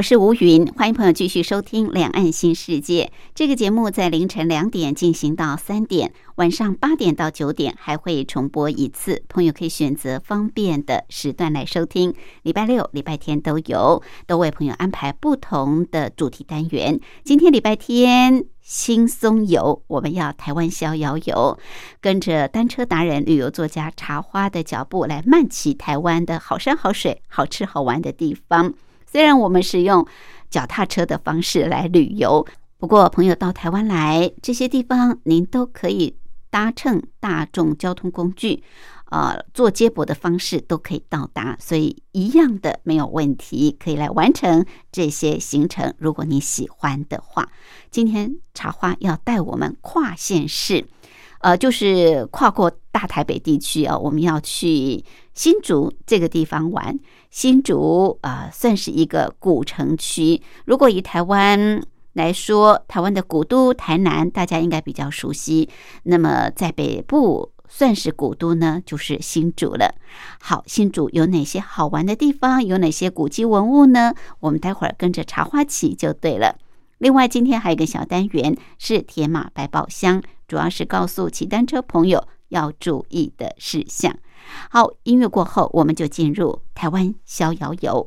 我是吴云，欢迎朋友继续收听《两岸新世界》这个节目，在凌晨两点进行到三点，晚上八点到九点还会重播一次，朋友可以选择方便的时段来收听。礼拜六、礼拜天都有，都为朋友安排不同的主题单元。今天礼拜天轻松游，我们要台湾逍遥游，跟着单车达人、旅游作家茶花的脚步来漫骑台湾的好山好水、好吃好玩的地方。虽然我们是用脚踏车的方式来旅游，不过朋友到台湾来这些地方，您都可以搭乘大众交通工具，呃，坐接驳的方式都可以到达，所以一样的没有问题，可以来完成这些行程。如果你喜欢的话，今天茶花要带我们跨县市。呃，就是跨过大台北地区啊，我们要去新竹这个地方玩。新竹啊，算是一个古城区。如果以台湾来说，台湾的古都台南，大家应该比较熟悉。那么在北部算是古都呢，就是新竹了。好，新竹有哪些好玩的地方？有哪些古迹文物呢？我们待会儿跟着茶花骑就对了。另外，今天还有一个小单元是铁马百宝箱。主要是告诉骑单车朋友要注意的事项。好，音乐过后，我们就进入台湾逍遥游。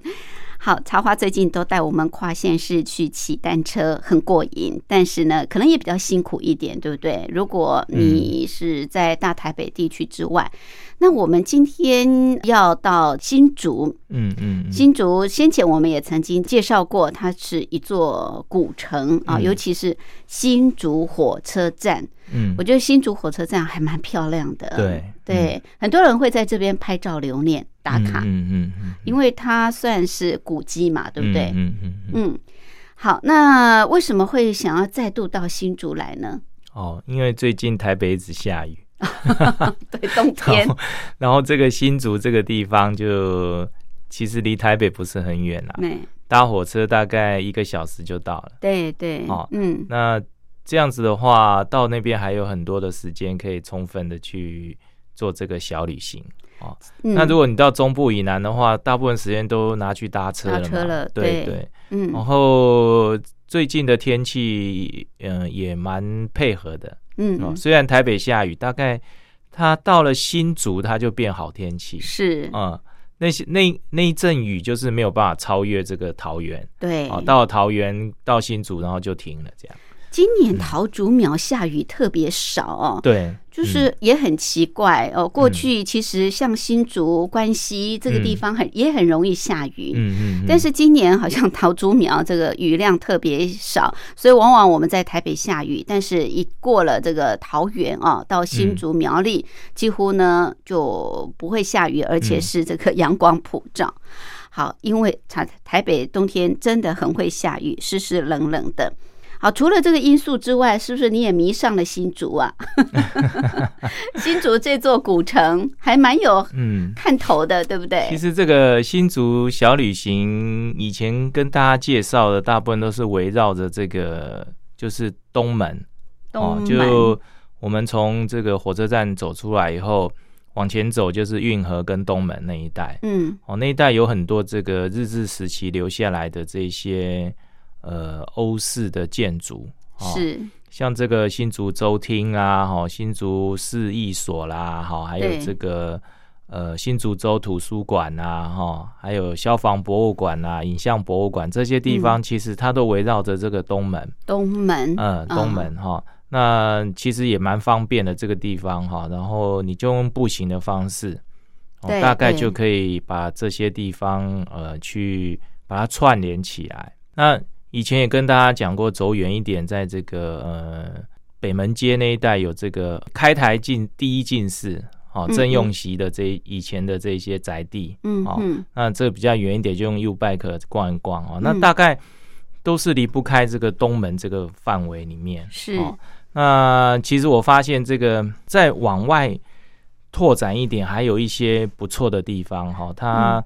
好，茶花最近都带我们跨县市去骑单车，很过瘾。但是呢，可能也比较辛苦一点，对不对？如果你是在大台北地区之外，那我们今天要到新竹。嗯嗯，新竹先前我们也曾经介绍过，它是一座古城啊，尤其是新竹火车站。嗯，我觉得新竹火车站还蛮漂亮的。对对，很多人会在这边拍照留念。打卡，嗯嗯嗯，因为它算是古迹嘛，对不对？嗯嗯嗯。好，那为什么会想要再度到新竹来呢？哦，因为最近台北一直下雨，对，冬天。然后这个新竹这个地方就其实离台北不是很远啦，搭火车大概一个小时就到了。对对，哦，嗯，那这样子的话，到那边还有很多的时间可以充分的去做这个小旅行。哦，那如果你到中部以南的话，大部分时间都拿去搭车了嘛？对对，嗯。然后最近的天气，嗯，也蛮配合的。嗯，虽然台北下雨，大概它到了新竹，它就变好天气。是啊，那些那那一阵雨就是没有办法超越这个桃园。对，哦，到了桃园到新竹，然后就停了，这样。今年桃竹苗下雨特别少哦，对，就是也很奇怪哦。过去其实像新竹、关西这个地方很也很容易下雨，嗯嗯，但是今年好像桃竹苗这个雨量特别少，所以往往我们在台北下雨，但是一过了这个桃园啊，到新竹苗栗，几乎呢就不会下雨，而且是这个 阳光普照。好，因为台台北冬天真的很会下雨，湿湿冷冷的。好，除了这个因素之外，是不是你也迷上了新竹啊？新竹这座古城还蛮有嗯看头的，对不对？其实这个新竹小旅行，以前跟大家介绍的大部分都是围绕着这个，就是东门哦，就我们从这个火车站走出来以后。往前走就是运河跟东门那一带，嗯，哦，那一带有很多这个日治时期留下来的这些呃欧式的建筑，是。像这个新竹州厅啊，哈，新竹市役所啦，哈，还有这个呃新竹州图书馆啊，哈，还有消防博物馆啊，影像博物馆这些地方，其实它都围绕着这个东门，东门，嗯，东门哈。那其实也蛮方便的这个地方哈，然后你就用步行的方式，大概就可以把这些地方呃去把它串联起来。那以前也跟大家讲过，走远一点，在这个呃北门街那一带有这个开台进第一进士哦郑用席的这以前的这些宅地，嗯，哦，那这比较远一点就用 U bike 逛一逛哦，那大概都是离不开这个东门这个范围里面是。那其实我发现，这个再往外拓展一点，还有一些不错的地方哈。它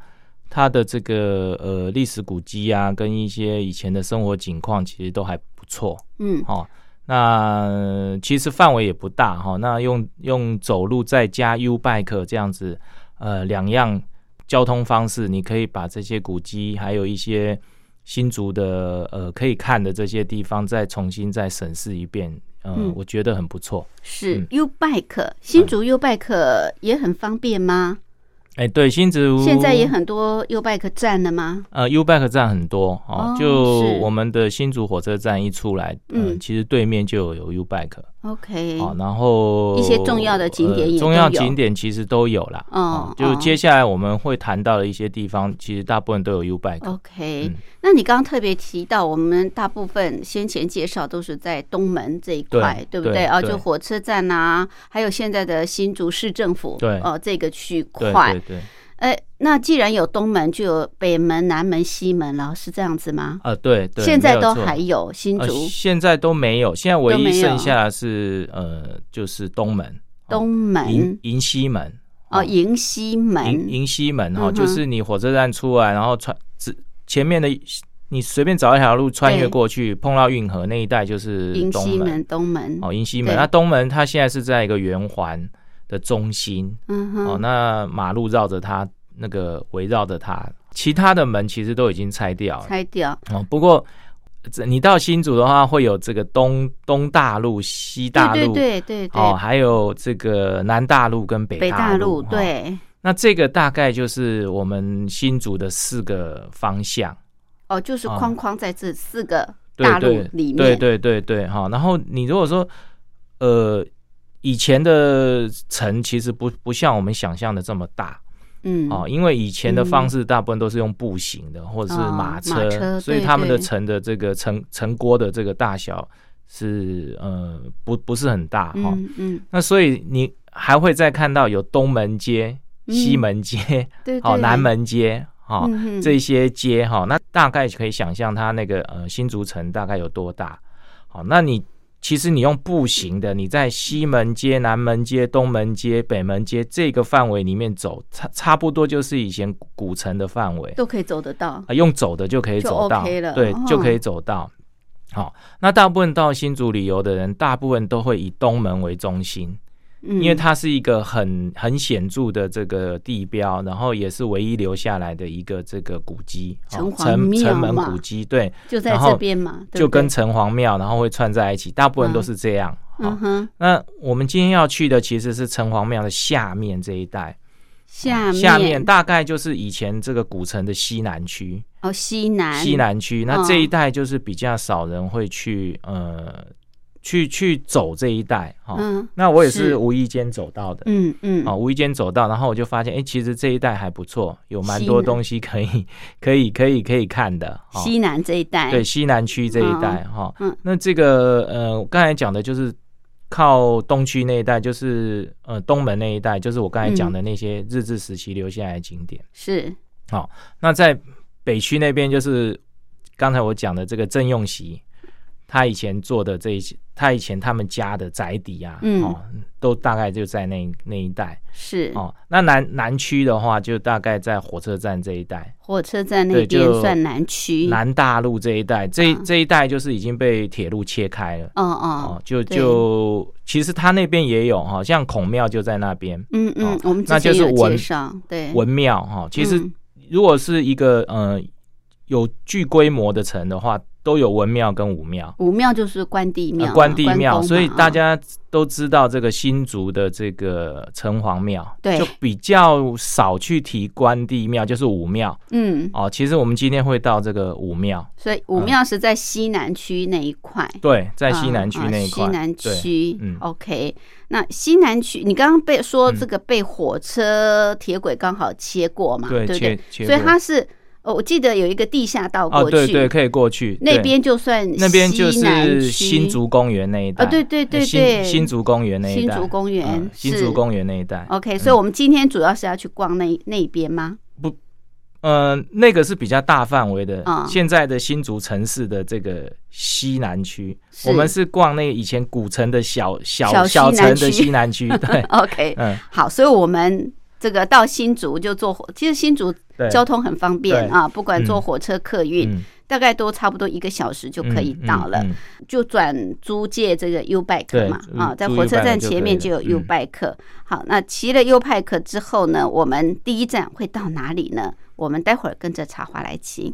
它的这个呃历史古迹啊，跟一些以前的生活景况，其实都还不错。嗯，哦，那其实范围也不大哈。那用用走路再加 U bike 这样子，呃，两样交通方式，你可以把这些古迹，还有一些新竹的呃可以看的这些地方，再重新再审视一遍。嗯，我觉得很不错。是 U Bike 新竹 U Bike 也很方便吗？哎，对，新竹现在也很多 U Bike 站了吗？呃，U Bike 站很多哦，就我们的新竹火车站一出来，嗯，其实对面就有 U Bike。OK，好，然后一些重要的景点也，重要景点其实都有了。哦，就接下来我们会谈到的一些地方，其实大部分都有 U bike。OK，那你刚刚特别提到，我们大部分先前介绍都是在东门这一块，对不对？啊，就火车站啊，还有现在的新竹市政府，对，哦，这个区块，对对。哎，那既然有东门，就有北门、南门、西门了，是这样子吗？啊，对，现在都还有新竹，现在都没有，现在唯一剩下的是呃，就是东门、东门、迎西门哦，迎西门、迎西门哈，就是你火车站出来，然后穿只前面的，你随便找一条路穿越过去，碰到运河那一带就是迎西门、东门哦，迎西门。那东门它现在是在一个圆环。的中心，嗯哼，哦，那马路绕着它，那个围绕着它，其他的门其实都已经拆掉了，拆掉。哦，不过你到新竹的话，会有这个东东大路、西大路，对对对对，哦，还有这个南大路跟北大路，对。那这个大概就是我们新竹的四个方向，哦，就是框框在这四个大路里面，对对对对，哈。然后你如果说，呃。以前的城其实不不像我们想象的这么大，嗯，哦，因为以前的方式大部分都是用步行的或者是马车，所以他们的城的这个城城郭的这个大小是呃不不是很大哈，嗯，那所以你还会再看到有东门街、西门街，对，哦，南门街，哈，这些街哈，那大概可以想象它那个呃新竹城大概有多大，好，那你。其实你用步行的，你在西门街、南门街、东门街、北门街这个范围里面走，差差不多就是以前古城的范围，都可以走得到啊。用走的就可以走到，对，就可以走到。好，那大部分到新竹旅游的人，大部分都会以东门为中心。因为它是一个很很显著的这个地标，然后也是唯一留下来的一个这个古迹，城城门古迹，对，就在这边嘛，就跟城隍庙，然后会串在一起，大部分都是这样。嗯哼，那我们今天要去的其实是城隍庙的下面这一带，下下面大概就是以前这个古城的西南区。哦，西南。西南区，那这一带就是比较少人会去呃去去走这一带哈。嗯，那我也是无意间走到的，嗯嗯，啊，无意间走到，然后我就发现，哎，其实这一带还不错，有蛮多东西可以 可以可以可以看的。西南这一带，对，西南区这一带哈。嗯，那这个呃，我刚才讲的就是。靠东区那一带，就是呃东门那一带，就是我刚才讲的那些日治时期留下来的景点。是，好，那在北区那边，就是刚才我讲的这个郑用席。他以前做的这一些，他以前他们家的宅邸啊，哦，都大概就在那那一带。是哦，那南南区的话，就大概在火车站这一带。火车站那边算南区，南大路这一带，这这一带就是已经被铁路切开了。哦哦，就就其实他那边也有哈，像孔庙就在那边。嗯嗯，我们那就是文对文庙哈。其实如果是一个呃有巨规模的城的话。都有文庙跟武庙，武庙就是关帝庙，关帝庙，所以大家都知道这个新竹的这个城隍庙，对，就比较少去提关帝庙，就是武庙。嗯，哦，其实我们今天会到这个武庙，所以武庙是在西南区那一块，对，在西南区那一块，西南区。嗯，OK，那西南区，你刚刚被说这个被火车铁轨刚好切过嘛，对不对？所以它是。哦，我记得有一个地下道过去，对对，可以过去。那边就算那边就是新竹公园那一带，啊，对对对对，新竹公园那一带，新竹公园，新竹公园那一带。OK，所以我们今天主要是要去逛那那边吗？不，呃，那个是比较大范围的，现在的新竹城市的这个西南区，我们是逛那以前古城的小小小城的西南区。对，OK，嗯，好，所以我们。这个到新竹就坐火，其实新竹交通很方便啊，不管坐火车客运，大概都差不多一个小时就可以到了。就转租借这个 U bike 嘛，啊，在火车站前面就有 U bike。好，那骑了 U bike 之后呢，我们第一站会到哪里呢？我们待会儿跟着茶花来骑。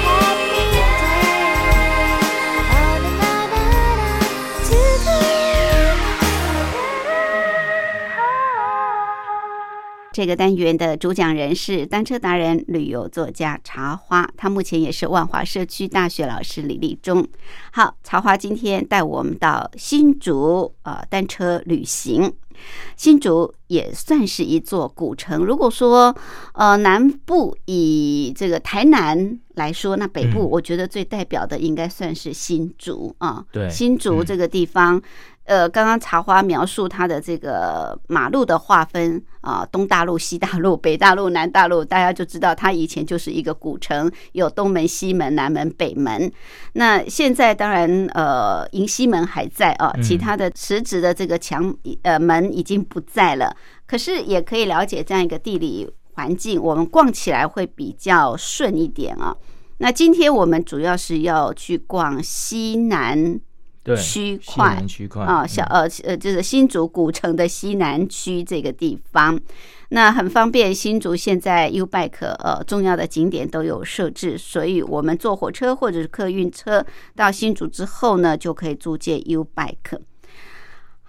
这个单元的主讲人是单车达人、旅游作家茶花，他目前也是万华社区大学老师李立忠。好，茶花今天带我们到新竹呃单车旅行。新竹也算是一座古城。如果说呃南部以这个台南来说，那北部我觉得最代表的应该算是新竹啊。对，新竹这个地方。呃，刚刚茶花描述它的这个马路的划分啊，东大路、西大路、北大路、南大路，大家就知道它以前就是一个古城，有东门、西门、南门、北门。那现在当然，呃，迎西门还在啊，其他的实质的这个墙呃门已经不在了。可是也可以了解这样一个地理环境，我们逛起来会比较顺一点啊。那今天我们主要是要去逛西南。区块区块啊，小呃呃，就是新竹古城的西南区这个地方，那很方便。新竹现在 U Bike 呃重要的景点都有设置，所以我们坐火车或者是客运车到新竹之后呢，就可以租借 U Bike。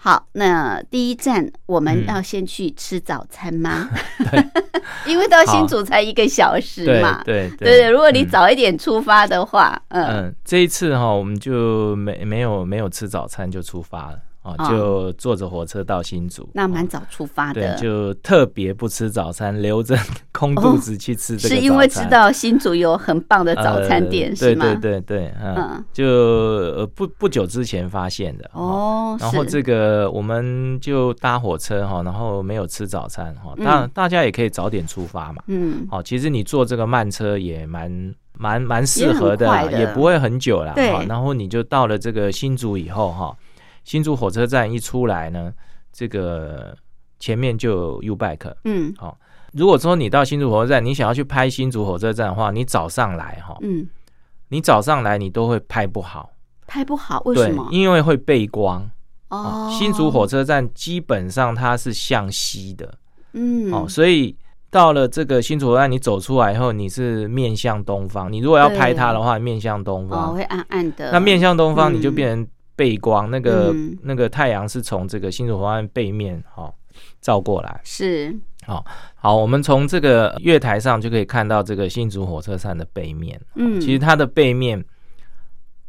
好，那第一站我们要先去吃早餐吗？因为到新竹才一个小时嘛。对对对对，如果你早一点出发的话，嗯，这一次哈，我们就没没有没有吃早餐就出发了。哦，就坐着火车到新竹，那蛮早出发的。对，就特别不吃早餐，留着 空肚子去吃这个。是因为知道新竹有很棒的早餐店，是吗？对对对对，嗯，就不不久之前发现的哦。然后这个我们就搭火车哈，然后没有吃早餐哈。当然大家也可以早点出发嘛。嗯。好，其实你坐这个慢车也蛮蛮蛮适合的，也不会很久了。对。然后你就到了这个新竹以后哈。新竹火车站一出来呢，这个前面就有 U Bike。嗯，好。如果说你到新竹火车站，你想要去拍新竹火车站的话，你早上来哈，嗯，你早上来你都会拍不好，拍不好，为什么？因为会背光。哦，新竹火车站基本上它是向西的，嗯，哦，所以到了这个新竹火车站，你走出来以后，你是面向东方。你如果要拍它的话，面向东方，哦，会暗暗的。那面向东方，你就变成。背光，那个那个太阳是从这个新竹火车站背面哈照过来，是好好，我们从这个月台上就可以看到这个新竹火车站的背面。嗯，其实它的背面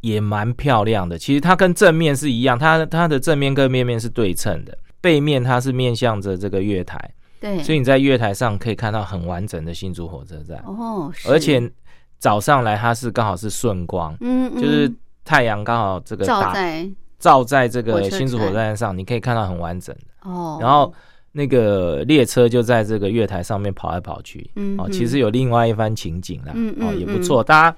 也蛮漂亮的。其实它跟正面是一样，它它的正面跟面面是对称的，背面它是面向着这个月台。对，所以你在月台上可以看到很完整的新竹火车站。哦，而且早上来它是刚好是顺光，嗯，就是。太阳刚好这个照在照在这个新竹火车站上，你可以看到很完整的哦。然后那个列车就在这个月台上面跑来跑去，嗯，哦，其实有另外一番情景啦，嗯哦，也不错。大家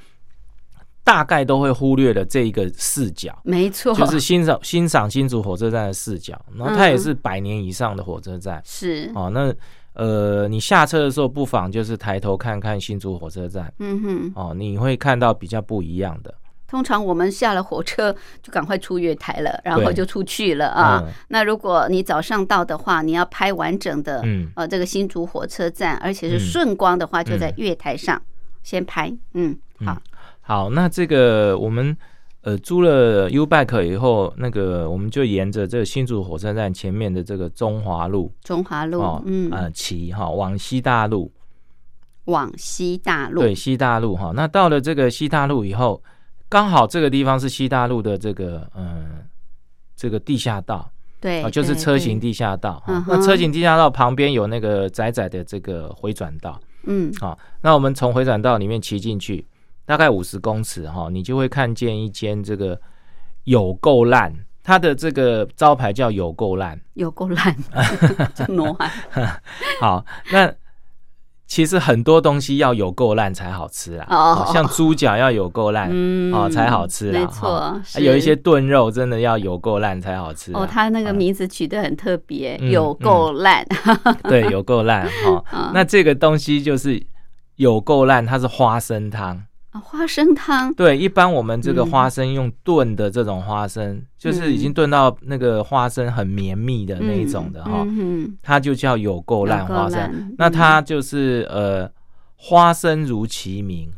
大概都会忽略了这一个视角，没错，就是欣赏欣赏新竹火车站的视角。然后它也是百年以上的火车站，是哦。那呃，你下车的时候不妨就是抬头看看新竹火车站，嗯哼，哦，你会看到比较不一样的。通常我们下了火车 就赶快出月台了，然后就出去了啊。那如果你早上到的话，你要拍完整的，嗯。呃，这个新竹火车站，而且是顺光的话，就在月台上先拍。嗯，好，好，那这个我们呃租了 U Bike 以后，那个我们就沿着这个新竹火车站前面的这个中华路，中华路，嗯，呃，骑哈往西大路，往西大路，对，西大路哈。那到了这个西大路以后。刚好这个地方是西大路的这个嗯，这个地下道，对，啊就是车行地下道。那车行地下道旁边有那个窄窄的这个回转道，嗯，好，那我们从回转道里面骑进去，大概五十公尺哈，你就会看见一间这个有够烂，它的这个招牌叫有够烂，有够烂，叫。好，那。其实很多东西要有够烂才好吃啊，哦，像猪脚要有够烂，哦才好吃啊，没错，有一些炖肉真的要有够烂才好吃。哦，它那个名字取得很特别，有够烂。对，有够烂哈。那这个东西就是有够烂，它是花生汤。花生汤。对，一般我们这个花生用炖的这种花生，就是已经炖到那个花生很绵密的那一种的哈，它就叫有够烂花生。那它就是呃，花生如其名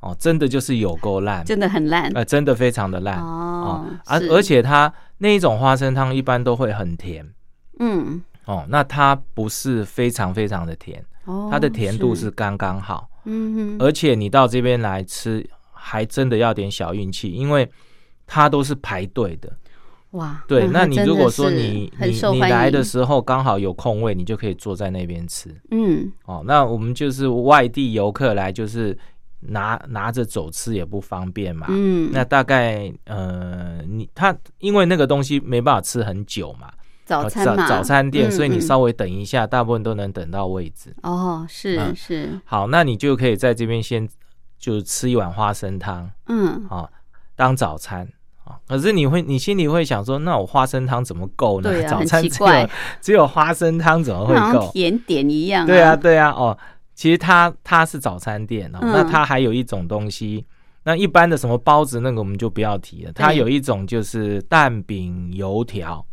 哦，真的就是有够烂，真的很烂，呃，真的非常的烂哦。而而且它那一种花生汤一般都会很甜，嗯。哦，那它不是非常非常的甜，哦，它的甜度是刚刚好，嗯哼，而且你到这边来吃，还真的要点小运气，因为它都是排队的。哇，对，那你如果说你你你来的时候刚好有空位，你就可以坐在那边吃。嗯，哦，那我们就是外地游客来，就是拿拿着走吃也不方便嘛。嗯，那大概呃，你他因为那个东西没办法吃很久嘛，早餐嘛，早餐店，嗯所以你嗯。稍微等一下，大部分都能等到位置。哦，是嗯。是，好，那你就可以在这边先就吃一碗花生汤。嗯，啊、当早餐。啊，可是你会，你心里会想说，那我花生汤怎么够呢？早餐只有只有花生汤怎么会够？甜点一样，对啊，，对啊，哦，其实它它是早餐店哦，嗯。那它还有一种东西，那一般的什么包子那个我们就不要提了，它有一种就是蛋饼油条，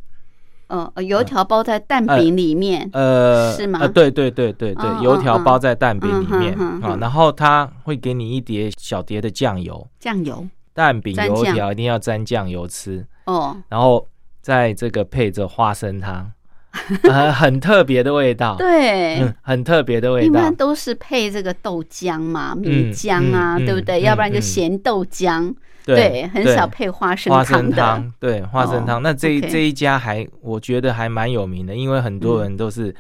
嗯，呃油条包在蛋饼里面，呃，是吗？呃，对对对对对，哦油条哦包在蛋饼里面啊然后他会给你一碟小碟的酱油，酱油，蛋饼油条一定要沾酱油吃，哦，然后在这个配着花生汤，呃，很特别的味道，对。嗯，很特别的味道。一般，都是配这个豆浆嘛，米浆啊，嗯对不对？嗯要不然就嗯。咸豆浆，对，很少配花生花。生汤，对花生汤。哦那这这一家还我觉得还蛮有名的，因为很多人都是、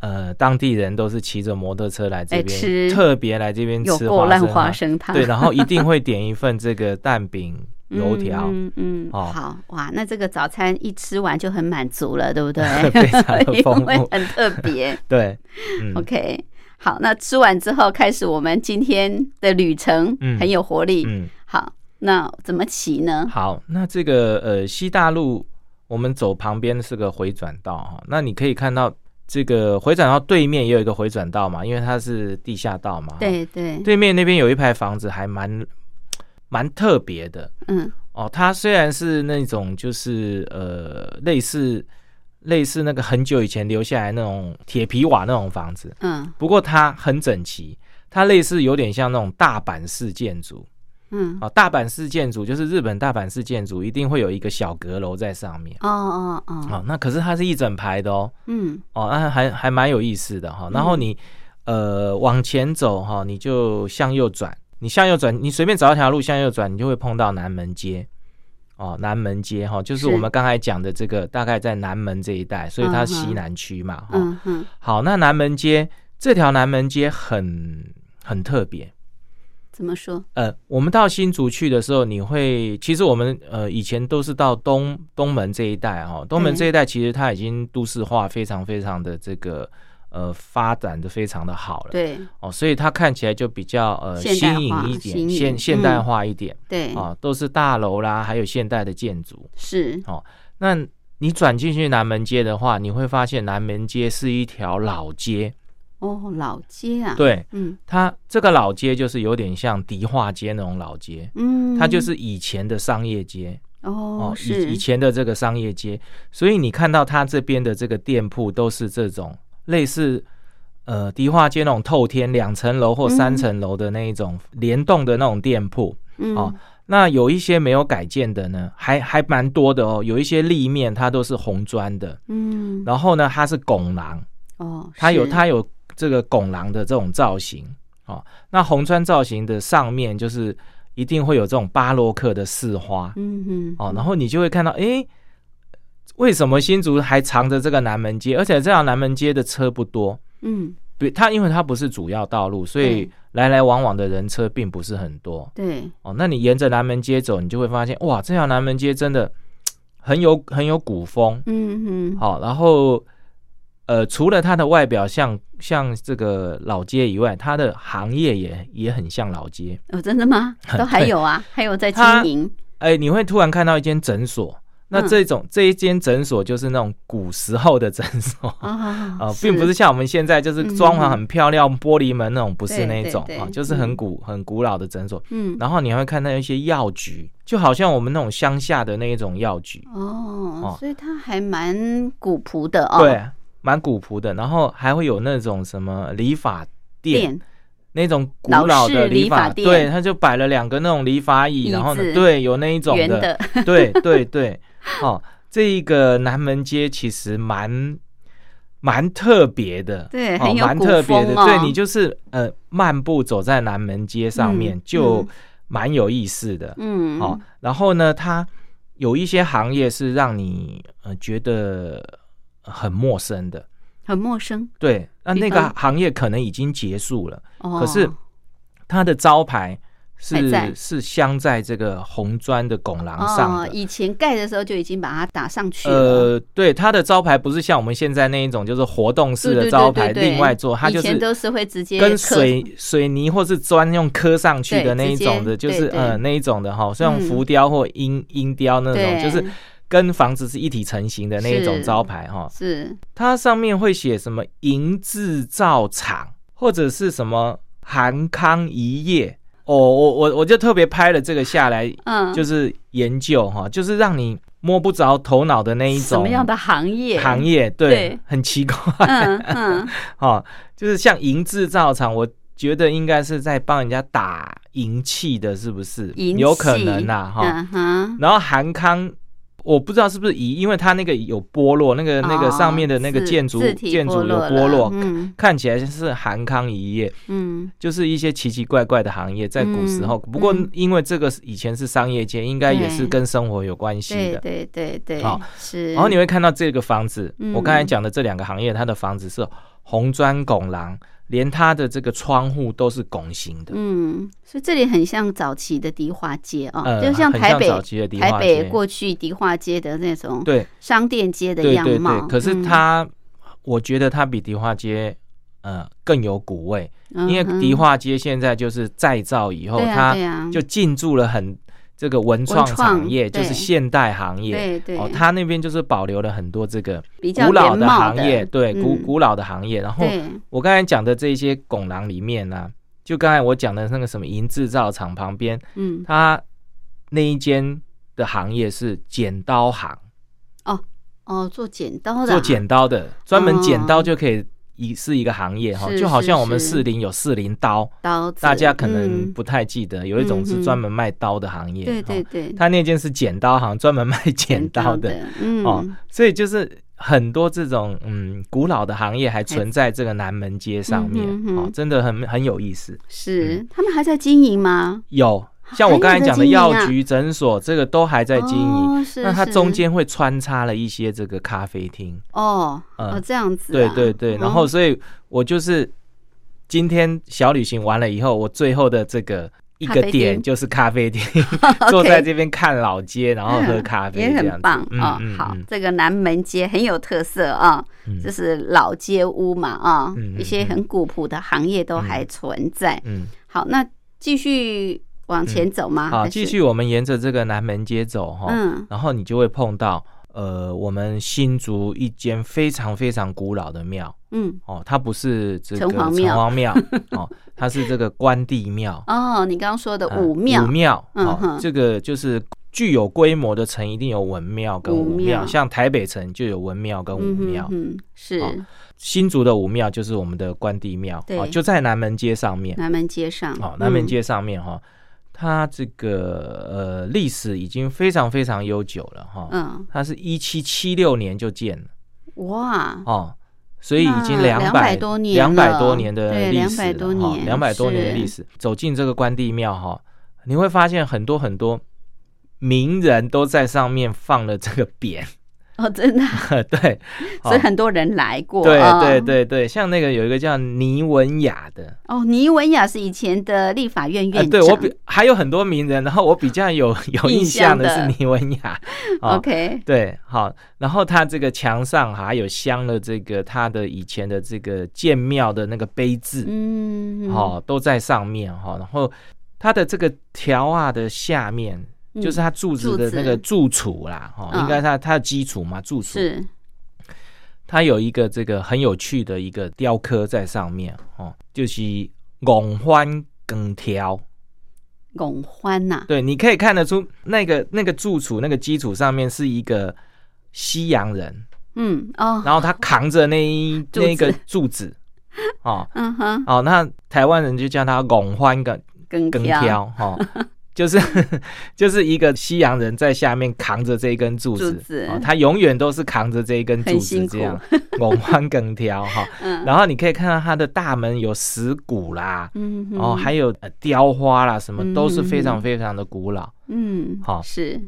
呃当地人都是骑着摩托车来这来边，吃特别来这边有吃花花生汤。生汤，对，然后一定 会点一份这个蛋饼油条，嗯嗯，哦好哇，那这个早餐一吃完就很满足了，对不对？非常 丰富。很特别。对，嗯 OK，好，那吃完之后开始我们今天的旅程，嗯很有活力。嗯，好，那怎么骑呢？好，那这个呃西大路，我们走旁边是个回转道哈，那你可以看到这个回转道对面也有一个回转道嘛，因为它是地下道嘛。对对，对面那边有一排房子，还蛮蛮特别的嗯哦。它虽然是那种就是呃类似类似那个很久以前留下来那种铁皮瓦那种房子，嗯不过它很整齐，它类似有点像那种大阪式建筑嗯，啊、大阪式建筑就是日本大阪式建筑，一定会有一个小阁楼在上面。哦哦哦，哦，那可是它是一整排的哦，嗯哦，那还还蛮有意思的哈。然后你、呃往前走哈，你就向右转，你向右转，你随便找一条路向右转，你就会碰到南门街。哦，南门街哈，就是是我们刚才讲的这个，大概在南门这一带，所以它西南区嘛。哈、嗯嗯，好，那南门街这条南门街很很特别。怎么说？呃，我们到新竹去的时候，你会其实我们呃以前都是到东东门这一带哈、东门对。这一带其实它已经都市化非常非常的这个呃发展的非常的好了，对。哦，所以它看起来就比较呃新化颖一点，现现代嗯化一点对，啊、都是大楼啦，还有现代的建筑。是。哦那你转进去南门街的话，你会发现南门街是一条老街，哦，老街啊，，对嗯。它这个老街就是有点像迪化街那种老街，嗯，它就是以前的商业街哦，以是。以前的这个商业街，所以你看到它这边的这个店铺都是这种类似呃迪化街那种透天两层楼或三层楼的那一种联动的那种店铺。嗯。哦那有一些没有改建的呢，还还蛮多的哦。有一些立面它都是红砖的，嗯。然后呢它是拱廊，哦，它有是。它有这个拱廊的这种造型哦。那红砖造型的上面就是一定会有这种巴洛克的四花，嗯哼哦，然后你就会看到，哎，为什么新竹还藏着这个南门街？而且这条南门街的车不多，嗯对它，因为它不是主要道路，所以对来来往往的人车并不是很多。对哦，那你沿着南门街走，你就会发现，哇，这条南门街真的很有很有古风。嗯哼好、然后呃，除了它的外表像像这个老街以外，它的行业也也很像老街。哦，真的吗？都还有啊，还有在经营哎，你会突然看到一间诊所，那嗯这种、这一间诊所就是那种古时候的诊所。啊啊，并不是像我们现在就是装潢很漂亮、玻璃门那种，不是对那种啊，就是很古、很古老的诊所。嗯然后你还会看到一些药局，就好像我们那种乡下的那一种药局，哦哦，所以它还蛮古朴的哦，对，蛮古朴的。然后还会有那种什么理发店，那种古老的理发，店。对，他就摆了两个那种理发椅，然后呢，子对，有那一种的，的，对对对，哦，这一个南门街其实蛮蛮特别的，对，很有蛮特别的。哦、对你就是呃，漫步走在南门街上面，就蛮有意思的。嗯，好，然后呢，它有一些行业是让你呃觉得很陌生的，很陌生。对，那那个行业可能已经结束了，哦、可是它的招牌。是是镶在这个红砖的拱廊上哦，以前盖的时候就已经把它打上去了。呃，对，它的招牌不是像我们现在那一种，就是活动式的招牌，另外做，它就是都是会直接跟水水泥或是砖用刻上去的那一种的，就是对。呃那一种的哈，像浮雕或阴阴雕那种，就是跟房子是一体成型的那一种招牌哈。是它上面会写什么银制造厂或者是什么韩康一业。哦，我我我就特别拍了这个下来，嗯，就是研究哈，就是让你摸不着头脑的那一种什么样的行业？行业对，很奇怪，嗯嗯，哦，就是像银制造厂，我觉得应该是在帮人家打银器的，是不是？有可能呐，哈。然后韩康。我不知道是不是移，因为它那个有剥落，那个那个上面的那个建筑建筑有剥落，看起来是韩康一业，嗯，就是一些奇奇怪怪的行业，在古时候。不过因为这个以前是商业街，应该也是跟生活有关系的，对对对，好。是。然后你会看到这个房子，我刚才讲的这两个行业，它的房子是红砖拱廊。连它的这个窗户都是拱形的，嗯，所以这里很像早期的迪化街啊，呃、就像台北台北过去迪化街的那种对商店街的样貌。对对对，可是它，嗯、我觉得它比迪化街呃更有古味，嗯、因为迪化街现在就是再造以后，啊、它就进驻了很。这个文创产业就是现代行业，对对，哦，他那边就是保留了很多这个比较古老的行的。业，对，嗯、古古老的行业。然后我刚才讲的这些拱廊里面呢、啊，就刚才我讲的那个什么银制造厂旁边，嗯，他那一间的行业是剪刀行，哦哦，做剪刀的，做剪刀的，专门剪刀就可以。一是一个行业哈，就好像我们士林有士林刀，刀大家可能不太记得，有一种是专门卖刀的行业，对对对，他那间是剪刀行，专门卖剪刀的，哦，所以就是很多这种嗯古老的行业还存在这个南门街上面，哦，真的很很有意思。是，他们还在经营吗？有。像我刚才讲的药局、诊所，这个都还在经营。哦、那它中间会穿插了一些这个咖啡厅。哦，哦，这样子、啊。对对对，然后所以我就是今天小旅行完了以后，我最后的这个一个点就是咖啡厅，坐在这边看老街，然后喝咖啡，也很棒啊、嗯。好，这个南门街很有特色啊，就是老街屋嘛啊，一些很古朴的行业都还存在。嗯，好，那继续。往前走吗？好，继续我们沿着这个南门街走哈，嗯，然后你就会碰到呃，我们新竹一间非常非常古老的庙，嗯，哦，它不是这个城隍庙，城隍庙 哦，它是这个关帝庙。哦，你刚刚说的武庙，武庙，嗯这个就是具有规模的城一定有文庙跟武庙，像台北城就有文庙跟武庙，嗯，是。新竹的武庙就是我们的关帝庙，对，就在南门街上面，南门街上，哦，南门街上面哈。它这个呃历史已经非常非常悠久了哈，嗯，它是一七七六年就建了，哇，哦，所以已经两百多年，两百多年的历史，两百多年，两百多年的历史。走进这个关帝庙哈，你会发现很多很多名人都在上面放了这个匾。哦，真的，对，所以很多人来过。对对对对，像那个有一个叫倪文雅的。哦，倪文雅是以前的立法院院长。对我比还有很多名人，然后我比较有 有印象的是倪文雅。OK，对，好，然后他这个墙上还有镶了这个他的以前的这个建庙的那个碑字，嗯，好，都在上面哈。然后他的这个条啊的下面。就是它柱子的那个柱础啦，哈，应该它它的基础嘛，柱础。是。它有一个这个很有趣的一个雕刻在上面，哦，就是拱欢更条。拱欢呐，对，你可以看得出那个那个柱础那个基础上面是一个西洋人，嗯哦，然后他扛着那一那个柱子，哦，嗯哼，哦，那台湾人就叫他拱欢更更更挑，哈。就是 就是一个西洋人在下面扛着这一根柱子，哦，他永远都是扛着这一根柱子这样，猛弯更挑哈。然后你可以看到它的大门有石鼓啦，嗯，哦，还有雕花啦，什么都是非常非常的古老，嗯，好是。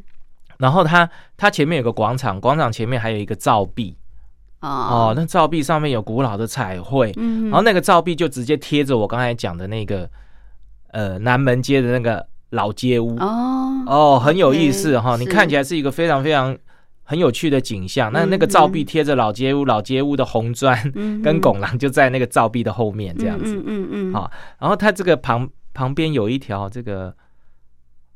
然后它它前面有个广场，广场前面还有一个照壁。哦，那照壁上面有古老的彩绘，然后那个照壁就直接贴着我刚才讲的那个呃南门街的那个老街屋。哦哦，很有意思哈，你看起来是一个非常非常很有趣的景象。那那个照壁贴着老街屋，老街屋的红砖跟拱廊就在那个照壁的后面这样子，嗯嗯嗯，好，然后它这个旁旁边有一条这个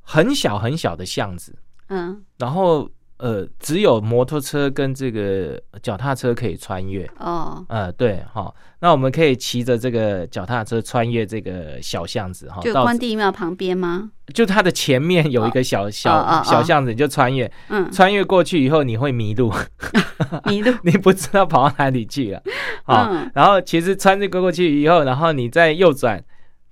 很小很小的巷子，嗯，然后。呃，只有摩托车跟这个脚踏车可以穿越。哦。呃，对，好，那我们可以骑着这个脚踏车穿越这个小巷子，哈，就关帝庙旁边吗？就它的前面有一个小小小巷子，你就穿越，嗯，穿越过去以后你会迷路，迷路，你不知道跑到哪里去了，啊，然后其实穿越过过去以后，然后你再右转。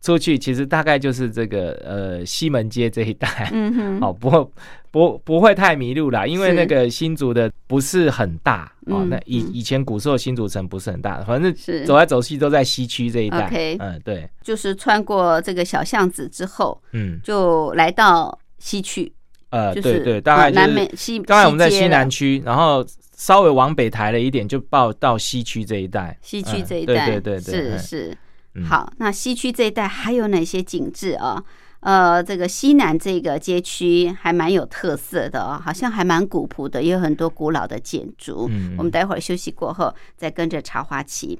出去其实大概就是这个呃西门街这一带，嗯哼，哦不不不会太迷路啦，因为那个新竹的不是很大哦，那以以前古时候新竹城不是很大，反正是走来走去都在西区这一带，OK，嗯对，就是穿过这个小巷子之后，嗯，就来到西区，呃对对，大概南美西，刚才我们在西南区，然后稍微往北抬了一点，就报到西区这一带，西区这一带，对对对对，是是。好，那西区这一带还有哪些景致啊？呃，这个西南这个街区还蛮有特色的哦，好像还蛮古朴的，也有很多古老的建筑。嗯，我们待会儿休息过后再跟着茶花旗。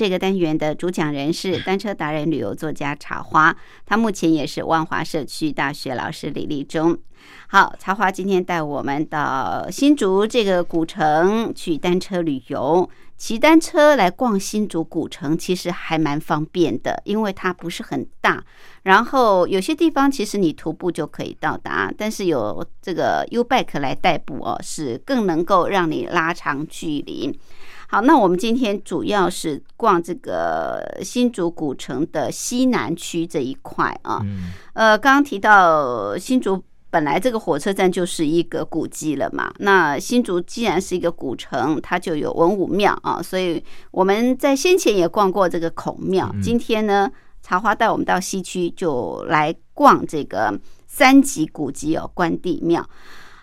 这个单元的主讲人是 单车达人、旅游作家茶花，他目前也是万华社区大学老师李立忠。好，茶花今天带我们到新竹这个古城去单车旅游，骑单车来逛新竹古城，其实还蛮方便的，因为它不是很大，然后有些地方其实你徒步就可以到达，但是有这个 U bike 来代步哦，是更能够让你拉长距离。好，那我们今天主要是逛这个新竹古城的西南区这一块啊。嗯。呃，刚刚提到新竹本来这个火车站就是一个古迹了嘛。那新竹既然是一个古城，它就有文武庙啊。所以我们在先前也逛过这个孔庙。今天呢，茶花带我们到西区，就来逛这个三级古迹哦，关帝庙。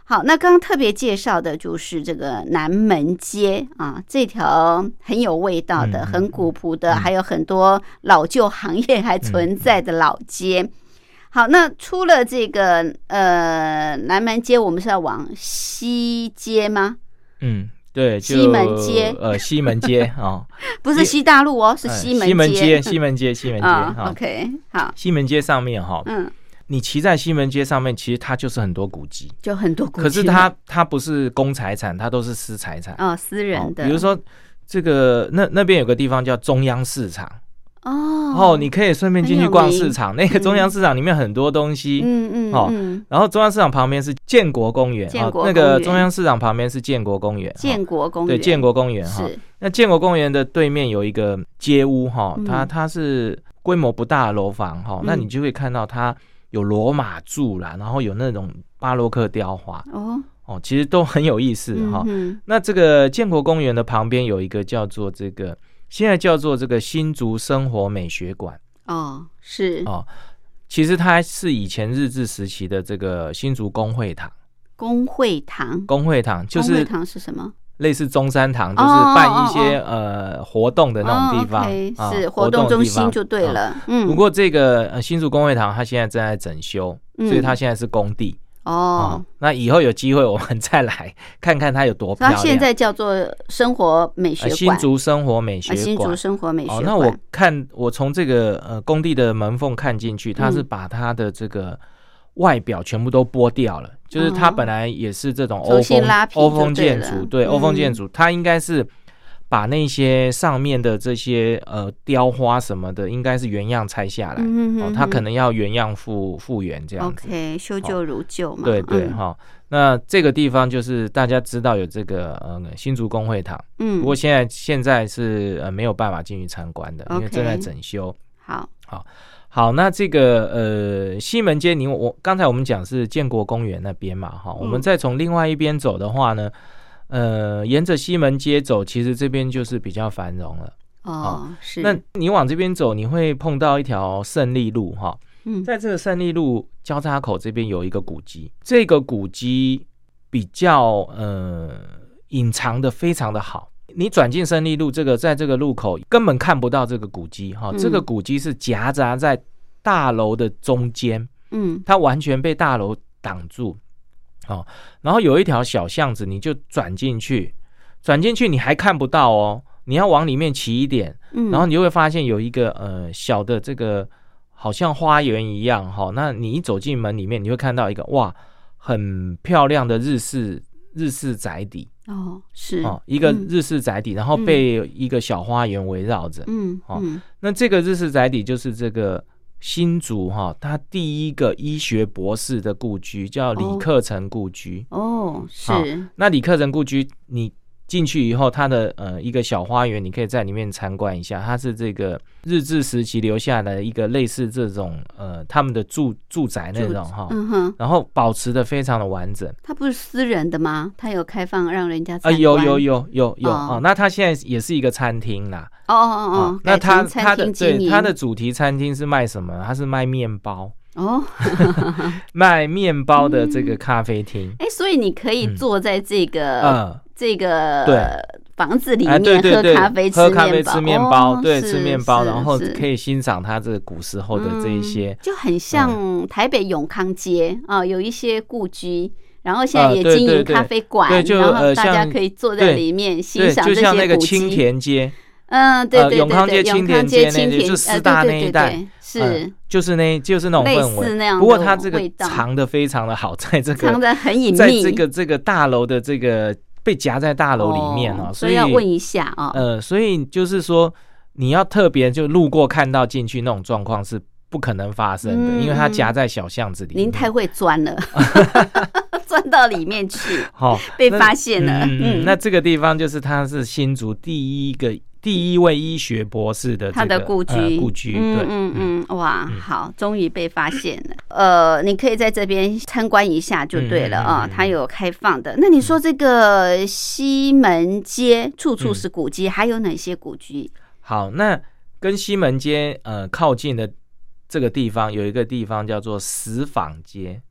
好，那刚刚特别介绍的就是这个南门街啊，这条很有味道的、很古朴的，还有很多老旧行业还存在的老街。好，那出了这个呃南门街，我们是要往西街吗？嗯，对，西门街，呃，西门街啊，不是西大路哦，是西门西门街，西门街，西门街。OK，好，西门街上面哈，嗯。你骑在西门街上面，其实它就是很多古迹，就很多古迹。可是它它不是公财产，它都是私财产哦，私人的。比如说这个那那边有个地方叫中央市场哦，哦，你可以顺便进去逛市场。那个中央市场里面很多东西，嗯嗯哦。然后中央市场旁边是建国公园，建国那个中央市场旁边是建国公园，建国公园对建国公园哈。那建国公园的对面有一个街屋哈，它它是规模不大的楼房哈，那你就会看到它。有罗马柱啦，然后有那种巴洛克雕花哦哦，其实都很有意思哈。嗯那这个建国公园的旁边有一个叫做这个，现在叫做这个新竹生活美学馆哦，是哦，其实它是以前日治时期的这个新竹工会堂。工会堂，工会堂就是工会堂是什么？类似中山堂，就是办一些呃活动的那种地方，是活动中心就对了。嗯，不过这个新竹工会堂它现在正在整修，所以它现在是工地。哦，那以后有机会我们再来看看它有多漂亮。它现在叫做生活美学馆，新竹生活美学馆。新竹生活美学馆。那我看我从这个呃工地的门缝看进去，它是把它的这个。外表全部都剥掉了，就是它本来也是这种欧风欧风建筑，对欧风建筑，它应该是把那些上面的这些呃雕花什么的，应该是原样拆下来，哦，它可能要原样复复原这样子，OK，修旧如旧嘛，对对哈。那这个地方就是大家知道有这个呃新竹工会堂，嗯，不过现在现在是呃没有办法进去参观的，因为正在整修。好，好。好，那这个呃西门街，你我刚才我们讲是建国公园那边嘛，哈，我们再从另外一边走的话呢，呃，沿着西门街走，其实这边就是比较繁荣了。哦，是。那你往这边走，你会碰到一条胜利路，哈，嗯，在这个胜利路交叉口这边有一个古迹，这个古迹比较呃隐藏的非常的好。你转进胜利路，这个在这个路口根本看不到这个古迹哈，这个古迹是夹杂在大楼的中间，嗯，它完全被大楼挡住，哦，然后有一条小巷子，你就转进去，转进去你还看不到哦，你要往里面骑一点，嗯，然后你就会发现有一个呃小的这个好像花园一样哈，那你一走进门里面，你会看到一个哇很漂亮的日式日式宅邸。哦，是哦，一个日式宅邸，然后被一个小花园围绕着。嗯，哦，那这个日式宅邸就是这个新竹哈，他第一个医学博士的故居，叫李克成故居。哦，是。那李克成故居，你进去以后，它的呃一个小花园，你可以在里面参观一下。它是这个日治时期留下的一个类似这种呃他们的住住宅那种哈，嗯哼，然后保持的非常的完整。它不是私人的吗？它有开放让人家参观？有有有有有哦。那它现在也是一个餐厅啦。哦哦哦哦。那它它的对它的主题餐厅是卖什么？它是卖面包哦，卖面包的这个咖啡厅。哎，所以你可以坐在这个嗯。这个对。房子里面喝咖啡、喝咖啡、吃面包，对，吃面包，然后可以欣赏它这个古时候的这一些，就很像台北永康街啊，有一些故居，然后现在也经营咖啡馆，然后大家可以坐在里面欣赏这些就像那个青田街，嗯，对对对，永康街、青田街那里，就师大那一带，是。就是那，就是那种氛围。不过它这个藏的非常的好，在这个藏的很隐秘，在这个这个大楼的这个。被夹在大楼里面啊，所以要问一下啊。呃，所以就是说，你要特别就路过看到进去那种状况是不可能发生的，因为它夹在小巷子里。您太会钻了，钻到里面去，好被发现了。嗯，那这个地方就是它是新竹第一个。第一位医学博士的他的故居，故居，嗯，嗯嗯，哇，好，终于被发现了。呃，你可以在这边参观一下就对了啊，它有开放的。那你说这个西门街处处是古迹，还有哪些古迹？好，那跟西门街呃靠近的这个地方有一个地方叫做石坊街，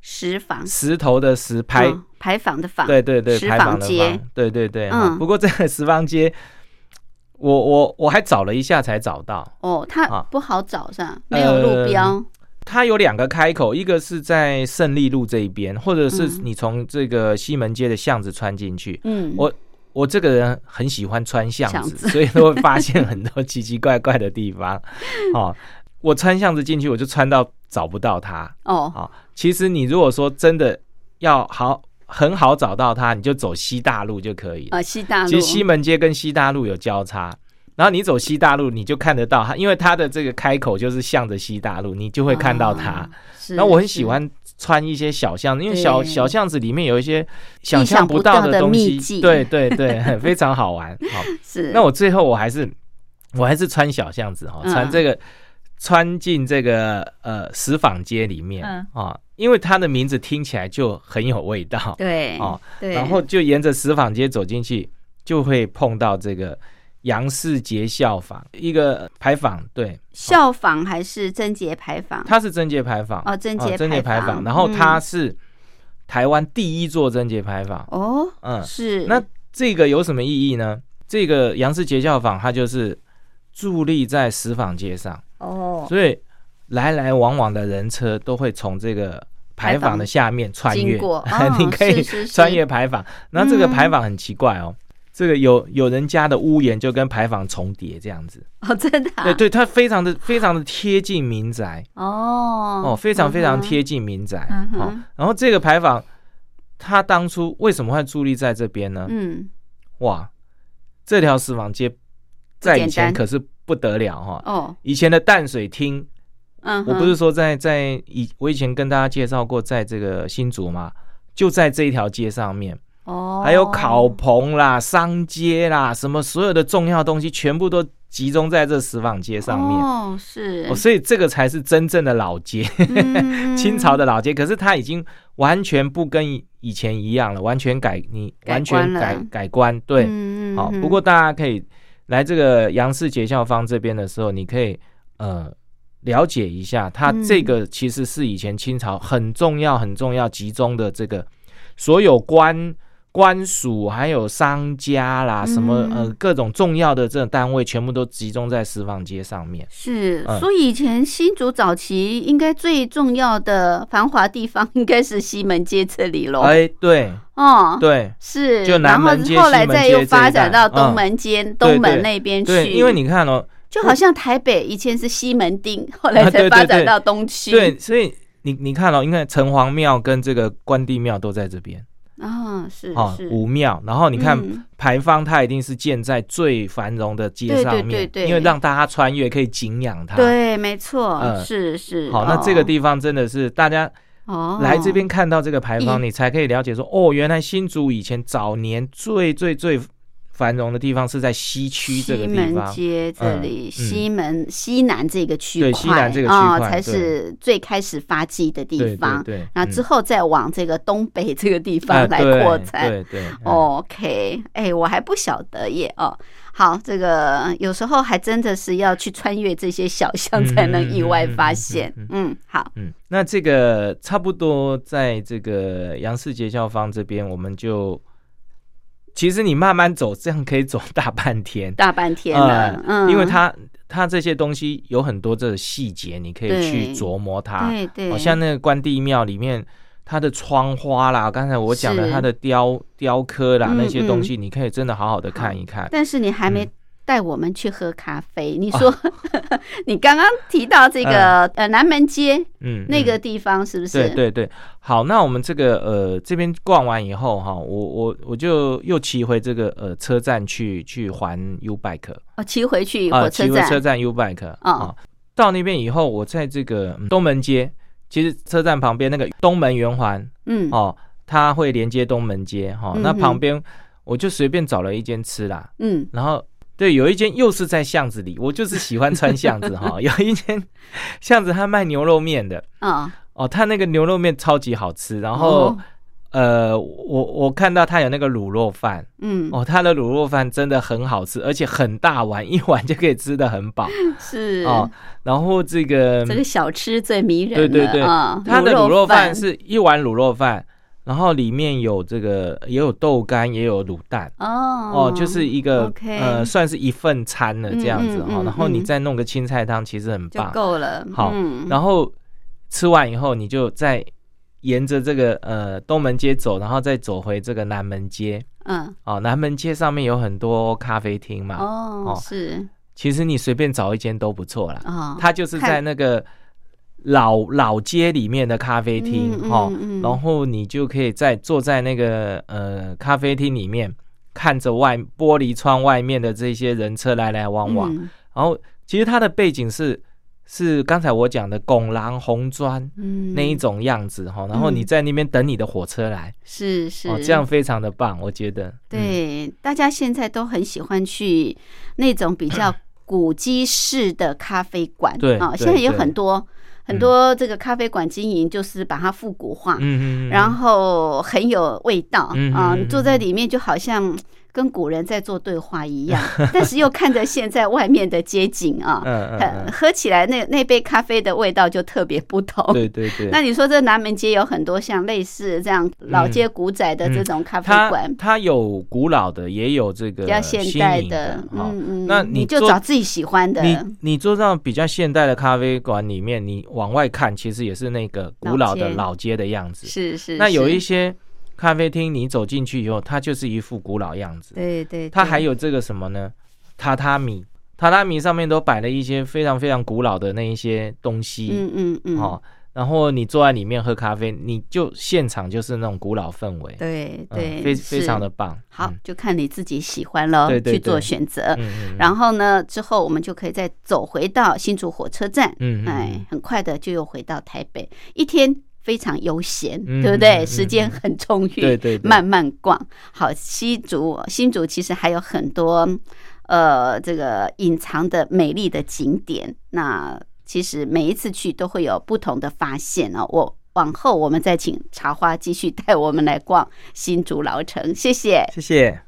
石坊，石头的石牌牌坊的坊，对对对，石坊街，对对对。嗯，不过这个石坊街。我我我还找了一下才找到哦，它不好找是吧？没有路标。它有两个开口，一个是在胜利路这一边，或者是你从这个西门街的巷子穿进去。嗯，我我这个人很喜欢穿巷子，所以都会发现很多奇奇怪怪的地方。哦，我穿巷子进去，我就穿到找不到它。哦，好，其实你如果说真的要好。很好找到它，你就走西大路就可以。啊，西大路。其实西门街跟西大路有交叉，然后你走西大路，你就看得到它，因为它的这个开口就是向着西大路，你就会看到它。那我很喜欢穿一些小巷子，因为小小巷子里面有一些想象不到的东西。对对对，非常好玩。好，是。那我最后我还是我还是穿小巷子哈，穿这个穿进这个呃石坊街里面啊。因为它的名字听起来就很有味道，对，哦，对，然后就沿着石坊街走进去，就会碰到这个杨世杰校坊一个牌坊，对，校坊还是贞节牌坊？它是贞节牌坊。哦，贞节贞节牌坊，然后它是台湾第一座贞节牌坊。哦，嗯，是。那这个有什么意义呢？这个杨世杰校坊它就是伫立在石坊街上。哦，所以。来来往往的人车都会从这个牌坊的下面穿越，你可以穿越牌坊。那这个牌坊很奇怪哦，这个有有人家的屋檐就跟牌坊重叠这样子哦，真的？对对，它非常的非常的贴近民宅哦哦，非常非常贴近民宅哦。然后这个牌坊，它当初为什么会伫立在这边呢？嗯，哇，这条石坊街在以前可是不得了哈哦，以前的淡水厅。嗯，我不是说在在以我以前跟大家介绍过，在这个新竹嘛，就在这一条街上面哦，还有烤棚啦、商街啦，什么所有的重要东西全部都集中在这石坊街上面哦，是哦，所以这个才是真正的老街，清朝的老街。可是它已经完全不跟以前一样了，完全改你完全改改观对，好。不过大家可以来这个杨氏节孝坊这边的时候，你可以呃。了解一下，它这个其实是以前清朝很重要、很重要、集中的这个所有官官署，还有商家啦，什么呃各种重要的这种单位，全部都集中在石坊街上面。是，所以以前新竹早期应该最重要的繁华地方，应该是西门街这里喽。哎，对，哦，对，是，就南门街、后来再又发展到东门街、东门那边去。因为你看哦。就好像台北以前是西门町，后来才发展到东区。对，所以你你看哦，因为城隍庙跟这个关帝庙都在这边啊，是啊，五庙。然后你看牌坊，它一定是建在最繁荣的街上面，因为让大家穿越可以景仰它。对，没错，是是。好，那这个地方真的是大家哦，来这边看到这个牌坊，你才可以了解说，哦，原来新竹以前早年最最最。繁荣的地方是在西区这个地方，街这里，西门西南这个区块，对西南这个区块才是最开始发迹的地方。对，然后之后再往这个东北这个地方来扩展。对对。OK，哎，我还不晓得耶。哦，好，这个有时候还真的是要去穿越这些小巷才能意外发现。嗯，好。嗯，那这个差不多在这个杨氏杰校方这边，我们就。其实你慢慢走，这样可以走大半天，大半天了。嗯，因为它它这些东西有很多这个细节，你可以去琢磨它。对对，像那个关帝庙里面，它的窗花啦，刚才我讲的它的雕雕刻啦那些东西，你可以真的好好的看一看。但是你还没。带我们去喝咖啡。你说，你刚刚提到这个呃南门街，嗯，那个地方是不是？对对对。好，那我们这个呃这边逛完以后哈，我我我就又骑回这个呃车站去去还 U bike。哦，骑回去火车站。车站 U bike。啊。到那边以后，我在这个东门街，其实车站旁边那个东门圆环，嗯，哦，它会连接东门街哈。那旁边我就随便找了一间吃啦，嗯，然后。对，有一间又是在巷子里，我就是喜欢穿巷子哈。有一间巷子，他卖牛肉面的嗯，哦，他那个牛肉面超级好吃。然后，呃，我我看到他有那个卤肉饭，嗯，哦，他的卤肉饭真的很好吃，而且很大碗，一碗就可以吃的很饱。是哦，然后这个这个小吃最迷人，对对对，他的卤肉饭是一碗卤肉饭。然后里面有这个，也有豆干，也有卤蛋哦哦，就是一个呃，算是一份餐了这样子哈。然后你再弄个青菜汤，其实很棒，够了。好，然后吃完以后，你就再沿着这个呃东门街走，然后再走回这个南门街。嗯，哦，南门街上面有很多咖啡厅嘛。哦，是。其实你随便找一间都不错啦。哦，它就是在那个。老老街里面的咖啡厅哈，然后你就可以在坐在那个呃咖啡厅里面，看着外玻璃窗外面的这些人车来来往往。然后其实它的背景是是刚才我讲的拱廊红砖那一种样子哈。然后你在那边等你的火车来，是是，哦这样非常的棒，我觉得。对，大家现在都很喜欢去那种比较古迹式的咖啡馆，对啊，现在有很多。很多这个咖啡馆经营就是把它复古化，嗯嗯然后很有味道啊，坐在里面就好像。跟古人在做对话一样，但是又看着现在外面的街景啊，喝起来那那杯咖啡的味道就特别不同。对对对。那你说这南门街有很多像类似这样老街古仔的这种咖啡馆，它有古老的，也有这个比较现代的。嗯嗯。那你就找自己喜欢的。你你坐上比较现代的咖啡馆里面，你往外看，其实也是那个古老的老街的样子。是是。那有一些。咖啡厅，你走进去以后，它就是一副古老样子。对对，它还有这个什么呢？榻榻米，榻榻米上面都摆了一些非常非常古老的那一些东西。嗯嗯嗯。哦，然后你坐在里面喝咖啡，你就现场就是那种古老氛围。对对，非非常的棒。好，就看你自己喜欢了，去做选择。嗯嗯。然后呢，之后我们就可以再走回到新竹火车站。嗯嗯。哎，很快的就又回到台北，一天。非常悠闲，对不对？时间很充裕，对对，慢慢逛。好，新竹新竹其实还有很多呃，这个隐藏的美丽的景点。那其实每一次去都会有不同的发现哦。我往后我们再请茶花继续带我们来逛新竹老城。谢谢，谢谢。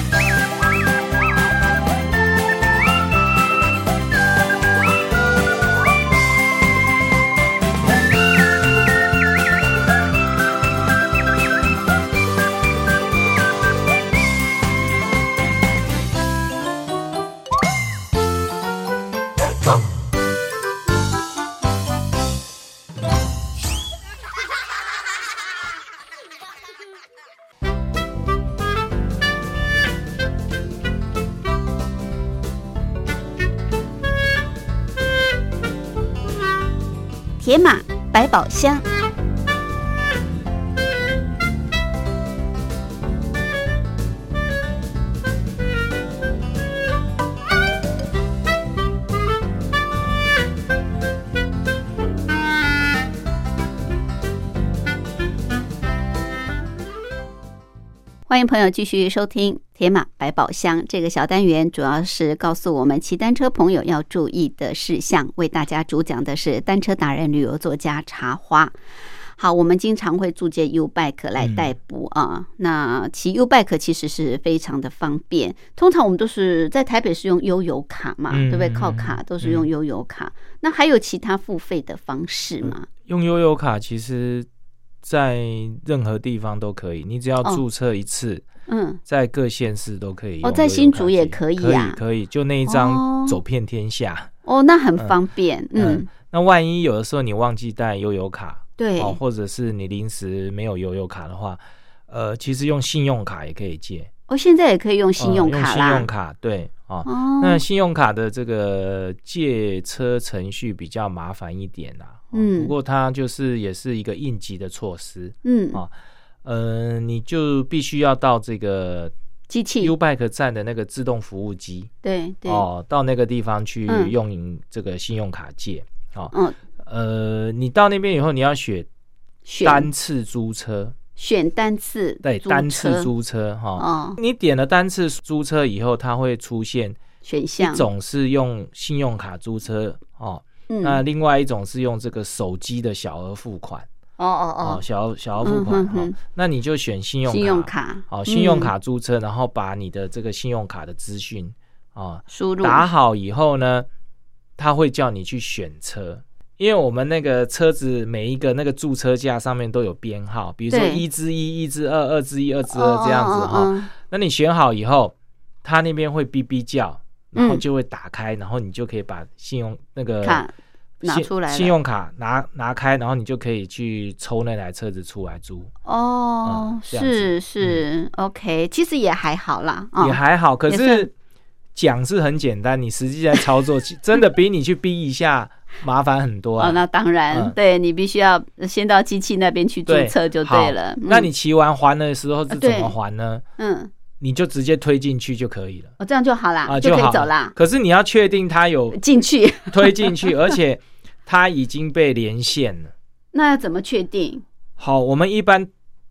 百宝箱。欢迎朋友继续收听《铁马百宝箱》这个小单元，主要是告诉我们骑单车朋友要注意的事项。为大家主讲的是单车达人、旅游作家茶花。好，我们经常会租借 U bike 来代步啊。那骑 U bike 其实是非常的方便。通常我们都是在台北是用悠游卡嘛，对不对？靠卡都是用悠游卡。那还有其他付费的方式吗？用悠游卡其实。在任何地方都可以，你只要注册一次，嗯，在各县市都可以。哦，在新竹也可以呀，可以，就那一张走遍天下。哦，那很方便，嗯。那万一有的时候你忘记带悠游卡，对，或者是你临时没有悠游卡的话，呃，其实用信用卡也可以借。哦，现在也可以用信用卡啦。信用卡对哦，那信用卡的这个借车程序比较麻烦一点啦。嗯，不过它就是也是一个应急的措施。嗯啊，呃，你就必须要到这个机器 U Bike 站的那个自动服务机。对对哦，到那个地方去用这个信用卡借。哦，嗯，呃，你到那边以后，你要选单次租车。选单次对单次租车哈。哦，你点了单次租车以后，它会出现选项，一种是用信用卡租车哦。那另外一种是用这个手机的小额付款。哦哦哦，小小额付款哈，那你就选信用信用卡，好，信用卡租车，然后把你的这个信用卡的资讯啊输入。打好以后呢，他会叫你去选车，因为我们那个车子每一个那个驻车架上面都有编号，比如说一之一、一之二、二之一、二之二这样子哈，那你选好以后，他那边会哔哔叫。然后就会打开，然后你就可以把信用那个卡拿出来，信用卡拿拿开，然后你就可以去抽那台车子出来租。哦，是是，OK，其实也还好啦，也还好。可是讲是很简单，你实际在操作，真的比你去逼一下麻烦很多啊。那当然，对你必须要先到机器那边去注册就对了。那你骑完还的时候是怎么还呢？嗯。你就直接推进去就可以了，哦，这样就好啦，就可以走啦。可是你要确定它有进去，推进去，而且它已经被连线了。那要怎么确定？好，我们一般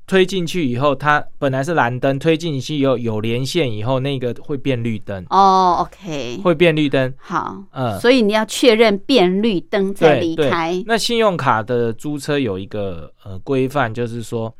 推进去以后，它本来是蓝灯，推进去以后有连线以后，那个会变绿灯。哦，OK，会变绿灯。好，嗯，所以你要确认变绿灯再离开。那信用卡的租车有一个呃规范，就是说。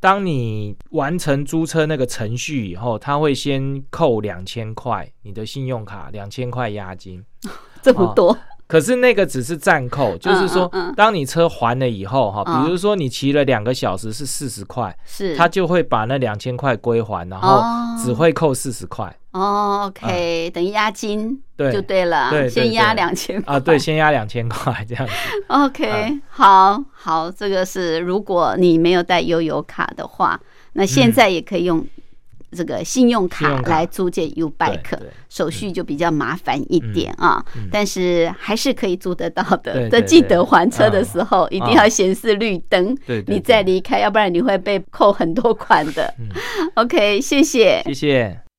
当你完成租车那个程序以后，他会先扣两千块，你的信用卡两千块押金，这么多。可是那个只是暂扣，就是说，当你车还了以后，哈，比如说你骑了两个小时是四十块，是，他就会把那两千块归还，然后只会扣四十块。哦，OK，等于押金，对，就对了，对，先押两千啊，对，先押两千块这样子。OK，好好，这个是如果你没有带悠游卡的话，那现在也可以用。这个信用卡来租借 U bike，手续就比较麻烦一点啊，但是还是可以租得到的。的记得还车的时候一定要显示绿灯，你再离开，要不然你会被扣很多款的。OK，谢谢，谢谢。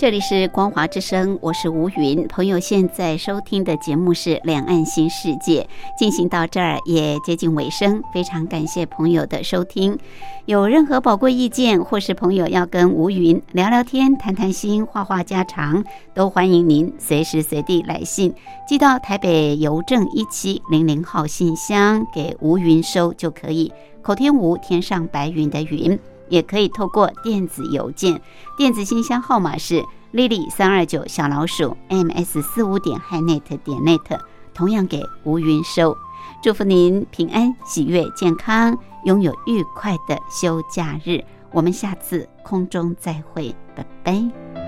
这里是光华之声，我是吴云。朋友现在收听的节目是《两岸新世界》，进行到这儿也接近尾声，非常感谢朋友的收听。有任何宝贵意见，或是朋友要跟吴云聊聊天、谈谈心、话话家常，都欢迎您随时随地来信，寄到台北邮政一七零零号信箱给吴云收就可以。口天吴，天上白云的云。也可以透过电子邮件，电子信箱号码是 lily 三二九小老鼠 ms 四五点 hinet 点 net，同样给吴云收。祝福您平安、喜悦、健康，拥有愉快的休假日。我们下次空中再会，拜拜。